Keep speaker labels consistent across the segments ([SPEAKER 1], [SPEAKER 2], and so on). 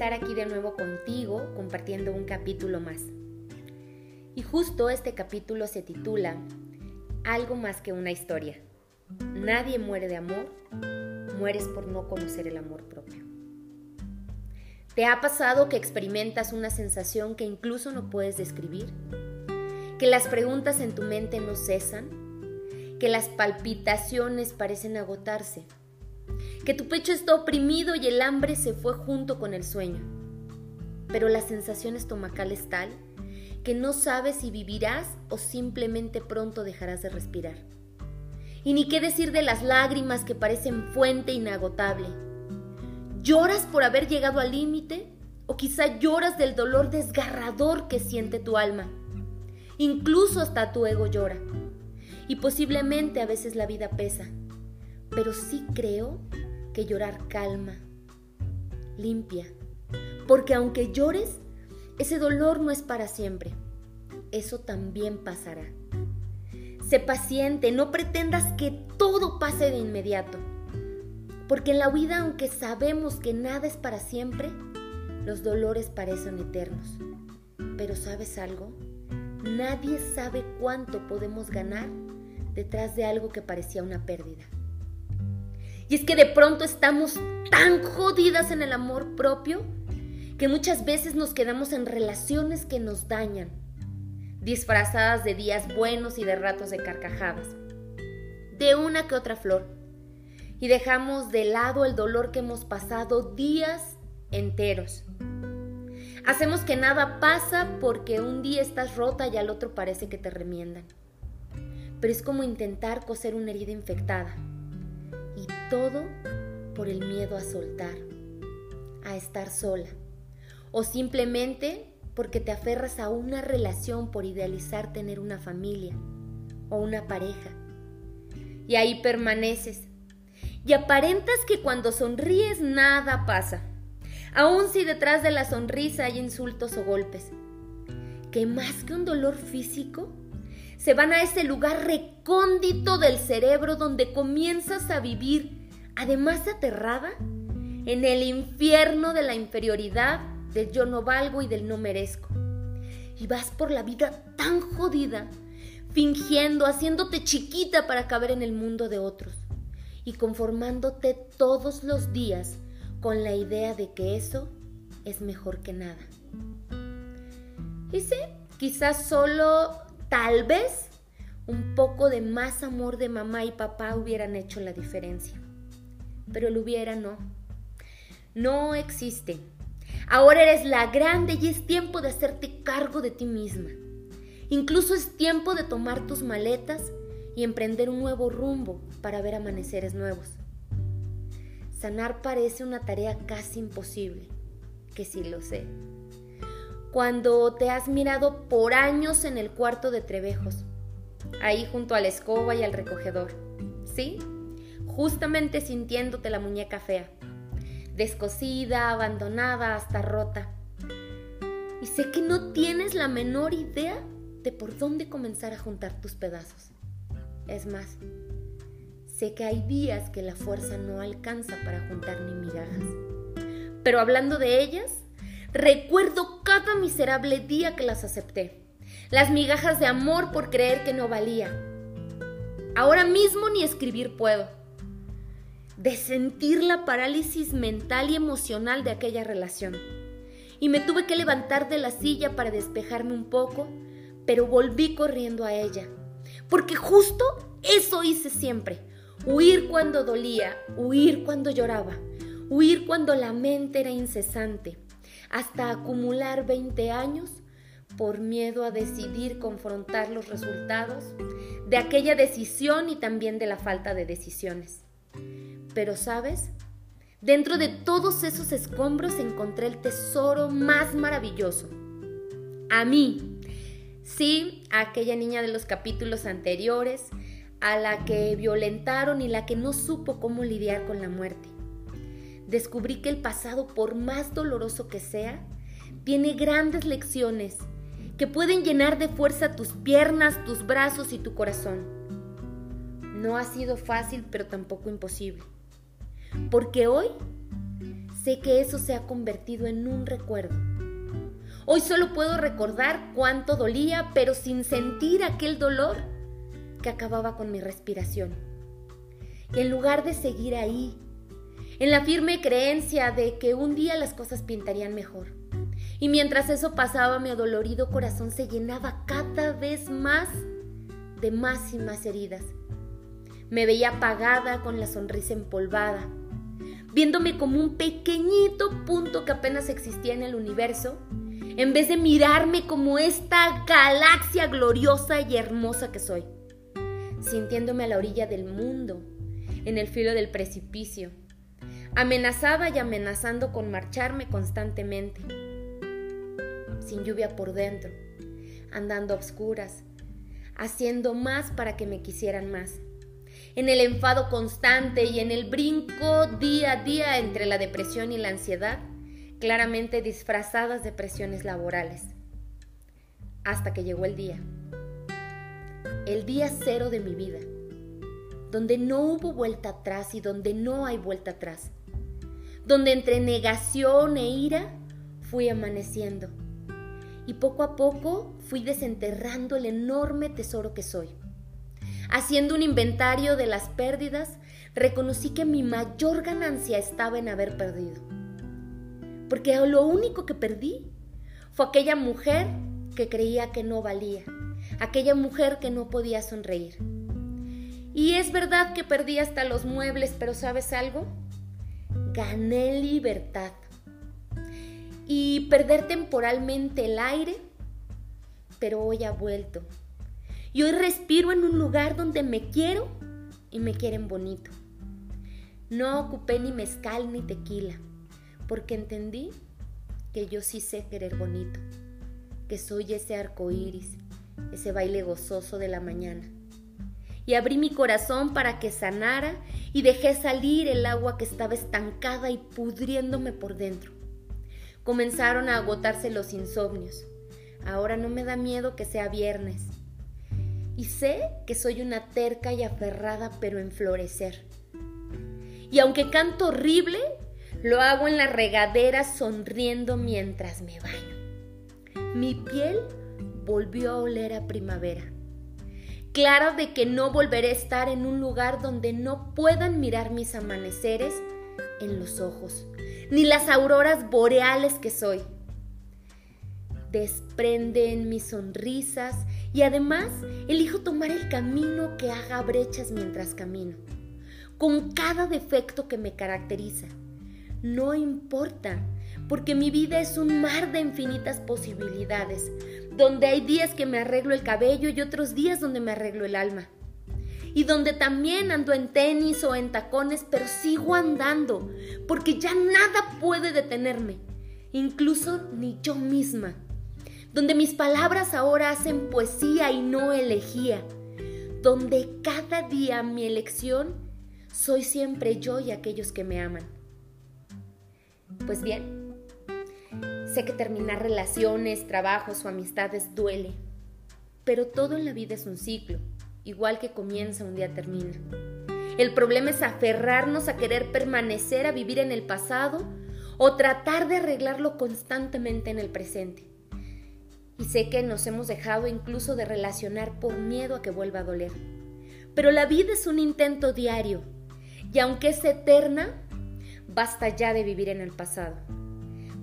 [SPEAKER 1] estar aquí de nuevo contigo compartiendo un capítulo más. Y justo este capítulo se titula Algo más que una historia. Nadie muere de amor, mueres por no conocer el amor propio. ¿Te ha pasado que experimentas una sensación que incluso no puedes describir? ¿Que las preguntas en tu mente no cesan? ¿Que las palpitaciones parecen agotarse? ¿Que tu pecho está oprimido y el hambre se fue junto con el sueño? Pero la sensación estomacal es tal que no sabes si vivirás o simplemente pronto dejarás de respirar. Y ni qué decir de las lágrimas que parecen fuente inagotable ¿Lloras por haber llegado al límite? ¿O quizá lloras del dolor desgarrador que siente tu alma? Incluso hasta tu ego llora. Y posiblemente a veces la vida pesa. Pero sí creo llorar calma, limpia. Porque aunque llores, ese dolor no es para siempre. Eso también pasará. Sé paciente, no pretendas que todo pase de inmediato. Porque en la vida, aunque sabemos que nada es para siempre, los dolores parecen eternos. Pero ¿sabes algo? Nadie sabe cuánto podemos ganar detrás de algo que parecía una pérdida. Y es que de pronto estamos tan jodidas en el amor propio que muchas veces nos quedamos en relaciones que nos dañan, disfrazadas de días buenos y de ratos de carcajadas, de una que otra flor y dejamos de lado el dolor que hemos pasado días enteros. Hacemos que nada pasa porque un día estás rota y al otro parece que te remiendan. Pero es como intentar coser una herida infectada. Y todo por el miedo a soltar, a estar sola. O simplemente porque te aferras a una relación por idealizar tener una familia o una pareja. Y ahí permaneces y aparentas que cuando sonríes nada pasa, aun si detrás de la sonrisa hay insultos o golpes, que más que un dolor físico, se van a ese lugar recóndito del cerebro donde comienzas a vivir, además aterrada, en el infierno de la inferioridad, del yo no valgo y del no merezco. Y vas por la vida tan jodida, fingiendo, haciéndote chiquita para caber en el mundo de otros y conformándote todos los días con la idea de que eso es mejor que nada. Y sí, quizás solo, tal vez, un poco de más amor de mamá y papá hubieran hecho la diferencia. Pero el hubiera no. No existe. Ahora eres la grande y es tiempo de hacerte cargo de ti misma. Incluso es tiempo de tomar tus maletas y emprender un nuevo rumbo para ver amaneceres nuevos. Sanar parece una tarea casi imposible, que sí lo sé. Cuando te has mirado por años en el cuarto de Trevejos, ahí junto a la escoba y al recogedor, ¿sí? Justamente sintiéndote la muñeca fea, descosida, abandonada, hasta rota. Y sé que no tienes la menor idea de por dónde comenzar a juntar tus pedazos. Es más, sé que hay días que la fuerza no alcanza para juntar ni migajas. Pero hablando de ellas, recuerdo cada miserable día que las acepté. Las migajas de amor por creer que no valía. Ahora mismo ni escribir puedo. De sentir la parálisis mental y emocional de aquella relación. Y me tuve que levantar de la silla para despejarme un poco, pero volví corriendo a ella porque justo eso hice siempre. Huir cuando dolía, huir cuando lloraba, huir cuando la mente era incesante, hasta acumular 20 años por miedo a decidir confrontar los resultados de aquella decisión y también de la falta de decisiones. Pero sabes, dentro de todos esos escombros encontré el tesoro más maravilloso. A mí, Sí, aquella niña de los capítulos anteriores, a la que violentaron y la que no supo cómo lidiar con la muerte. Descubrí que el pasado, por más doloroso que sea, tiene grandes lecciones que pueden llenar de fuerza tus piernas, tus brazos y tu corazón. No ha sido fácil, pero tampoco imposible. Porque hoy sé que eso se ha convertido en un recuerdo. Hoy solo puedo recordar cuánto dolía, pero sin sentir aquel dolor que acababa con mi respiración. Y en lugar de seguir ahí, en la firme creencia de que un día las cosas pintarían mejor, y mientras eso pasaba mi adolorido corazón se llenaba cada vez más de más y más heridas. Me veía apagada con la sonrisa empolvada, viéndome como un pequeñito punto que apenas existía en el universo, en vez de mirarme como esta galaxia gloriosa y hermosa que soy, sintiéndome a la orilla del mundo, en el filo del precipicio, amenazada y amenazando con marcharme constantemente, sin lluvia por dentro, andando a obscuras, haciendo más para que me quisieran más en el enfado constante y en el brinco día a día entre la depresión y la ansiedad, claramente disfrazadas de presiones laborales. Hasta que llegó el día. El día cero de mi vida, donde no hubo vuelta atrás y donde no hay vuelta atrás. Donde entre negación e ira fui amaneciendo. Y poco a poco fui desenterrando el enorme tesoro que soy Haciendo un inventario de las pérdidas, reconocí que mi mayor ganancia estaba en haber perdido. Porque lo único que perdí fue aquella mujer que creía que no valía, aquella mujer que no podía sonreír. Y es verdad que perdí hasta los muebles, pero ¿sabes algo? Gané libertad. Y perder temporalmente el aire, pero hoy ha vuelto y hoy respiro en un lugar donde me quiero y me quieren bonito. No ocupé ni mezcal ni tequila, porque entendí que yo sí sé querer bonito, que soy ese arco iris, ese baile gozoso de la mañana. Y abrí mi corazón para que sanara y dejé salir el agua que estaba estancada y pudriéndome por dentro. Comenzaron a agotarse los insomnios. Ahora no me da miedo que sea viernes y sé que soy una terca y aferrada pero en florecer. Y aunque canto horrible, lo hago en la regadera sonriendo mientras me baño. Mi piel volvió a oler a primavera. Clara de que no volveré a estar en un lugar donde no puedan mirar mis amaneceres en los ojos, ni las auroras boreales que soy. Desprende en mis sonrisas y además elijo tomar el camino que haga brechas mientras camino, con cada defecto que me caracteriza. No importa, porque mi vida es un mar de infinitas posibilidades, donde hay días que me arreglo el cabello y otros días donde me arreglo el alma. Y donde también ando en tenis o en tacones, pero sigo andando, porque ya nada puede detenerme, incluso ni yo misma donde mis palabras ahora hacen poesía y no elegía, donde cada día mi elección soy siempre yo y aquellos que me aman. Pues bien, sé que terminar relaciones, trabajos o amistades duele, pero todo en la vida es un ciclo, igual que comienza un día termina. El problema es aferrarnos a querer permanecer a vivir en el pasado o tratar de arreglarlo constantemente en el presente. Y sé que nos hemos dejado incluso de relacionar por miedo a que vuelva a doler. Pero la vida es un intento diario. Y aunque es eterna, basta ya de vivir en el pasado.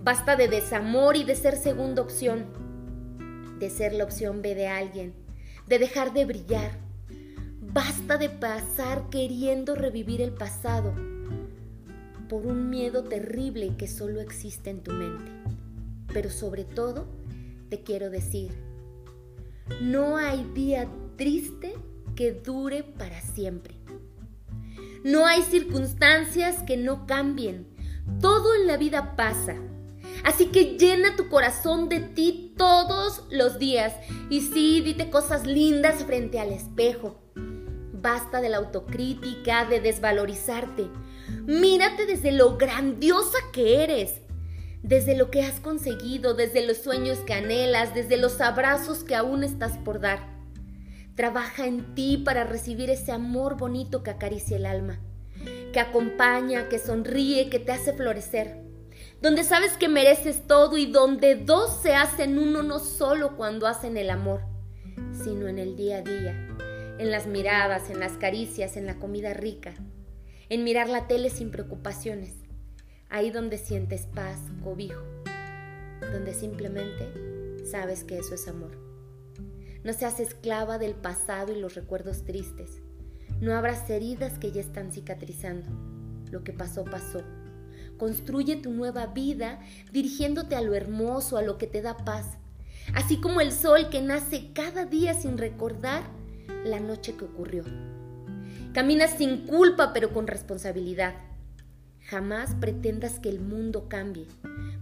[SPEAKER 1] Basta de desamor y de ser segunda opción. De ser la opción B de alguien. De dejar de brillar. Basta de pasar queriendo revivir el pasado por un miedo terrible que solo existe en tu mente. Pero sobre todo, te quiero decir, no hay día triste que dure para siempre. No hay circunstancias que no cambien. Todo en la vida pasa. Así que llena tu corazón de ti todos los días. Y sí, dite cosas lindas frente al espejo. Basta de la autocrítica, de desvalorizarte. Mírate desde lo grandiosa que eres desde lo que has conseguido, desde los sueños que anhelas, desde los abrazos que aún estás por dar. Trabaja en ti para recibir ese amor bonito que acaricia el alma, que acompaña, que sonríe, que te hace florecer. Donde sabes que mereces todo y donde dos se hacen uno no solo cuando hacen el amor, sino en el día a día, en las miradas, en las caricias, en la comida rica, en mirar la tele sin preocupaciones, ahí donde sientes paz, cobijo, donde simplemente sabes que eso es amor. No seas esclava del pasado y los recuerdos tristes. No abras heridas que ya están cicatrizando. Lo que pasó, pasó. Construye tu nueva vida dirigiéndote a lo hermoso, a lo que te da paz. Así como el sol que nace cada día sin recordar la noche que ocurrió. Camina sin culpa pero con responsabilidad. Jamás pretendas que el mundo cambie,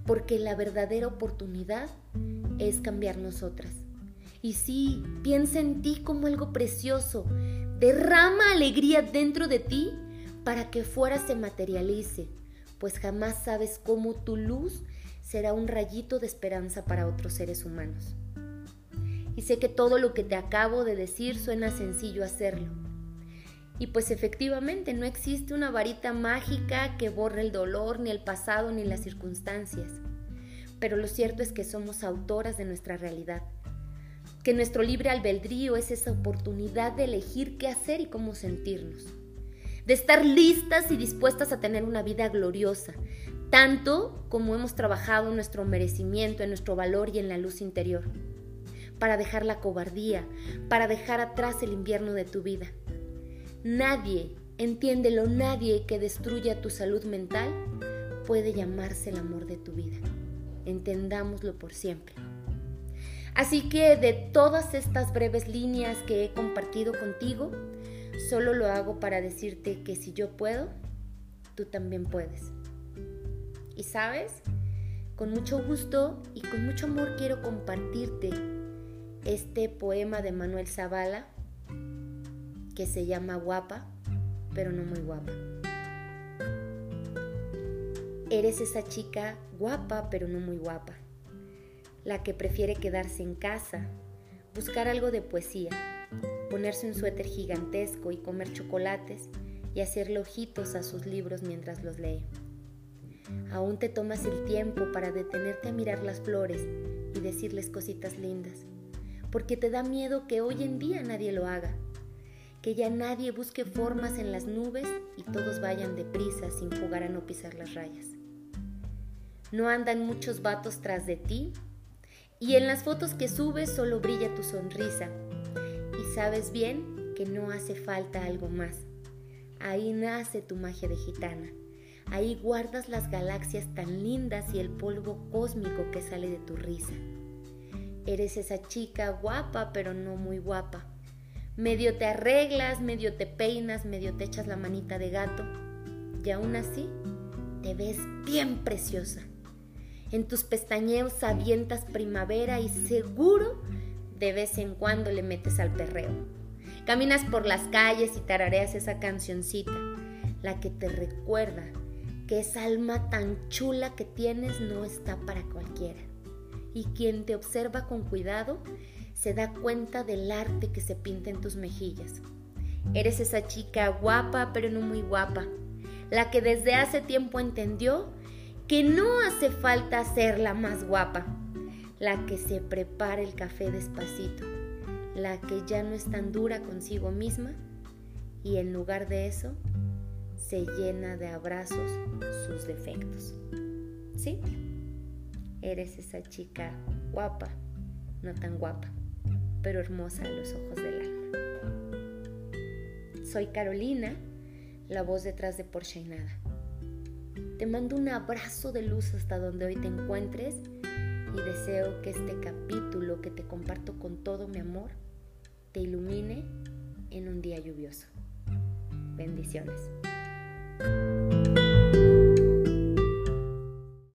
[SPEAKER 1] porque la verdadera oportunidad es cambiar nosotras. Y sí, piensa en ti como algo precioso. Derrama alegría dentro de ti para que fuera se materialice, pues jamás sabes cómo tu luz será un rayito de esperanza para otros seres humanos. Y sé que todo lo que te acabo de decir suena sencillo hacerlo. Y pues efectivamente no existe una varita mágica que borre el dolor, ni el pasado, ni las circunstancias. Pero lo cierto es que somos autoras de nuestra realidad que nuestro libre albedrío es esa oportunidad de elegir qué hacer y cómo sentirnos, de estar listas y dispuestas a tener una vida gloriosa, tanto como hemos trabajado en nuestro merecimiento, en nuestro valor y en la luz interior, para dejar la cobardía, para dejar atrás el invierno de tu vida. Nadie, entiéndelo, nadie que destruya tu salud mental puede llamarse el amor de tu vida. Entendámoslo por siempre. Así que de todas estas breves líneas que he compartido contigo, solo lo hago para decirte que si yo puedo, tú también puedes. Y sabes, con mucho gusto y con mucho amor quiero compartirte este poema de Manuel Zavala que se llama Guapa, pero no muy guapa. Eres esa chica guapa, pero no muy guapa la que prefiere quedarse en casa, buscar algo de poesía, ponerse un suéter gigantesco y comer chocolates y hacerle ojitos a sus libros mientras los lee. Aún te tomas el tiempo para detenerte a mirar las flores y decirles cositas lindas, porque te da miedo que hoy en día nadie lo haga, que ya nadie busque formas en las nubes y todos vayan deprisa sin jugar a no pisar las rayas. No andan muchos vatos tras de ti y en las fotos que subes solo brilla tu sonrisa. Sabes bien que no hace falta algo más. Ahí nace tu magia de gitana. Ahí guardas las galaxias tan lindas y el polvo cósmico que sale de tu risa. Eres esa chica guapa pero no muy guapa. Medio te arreglas, medio te peinas, medio te echas la manita de gato. Y aún así, te ves bien preciosa. En tus pestañeos avientas primavera y seguro de vez en cuando le metes al perreo. Caminas por las calles y tarareas esa cancioncita, la que te recuerda que esa alma tan chula que tienes no está para cualquiera. Y quien te observa con cuidado se da cuenta del arte que se pinta en tus mejillas. Eres esa chica guapa pero no muy guapa, la que desde hace tiempo entendió que no hace falta ser la más guapa, la que se prepara el café despacito, la que ya no es tan dura consigo misma y en lugar de eso se llena de abrazos sus defectos. ¿Sí? Eres esa chica guapa, no tan guapa, pero hermosa a los ojos del alma. Soy Carolina, la voz detrás de Porsche y Nada. Te mando un abrazo de luz hasta donde hoy te encuentres y deseo que este capítulo que te comparto con todo mi amor te ilumine en un día lluvioso. Bendiciones.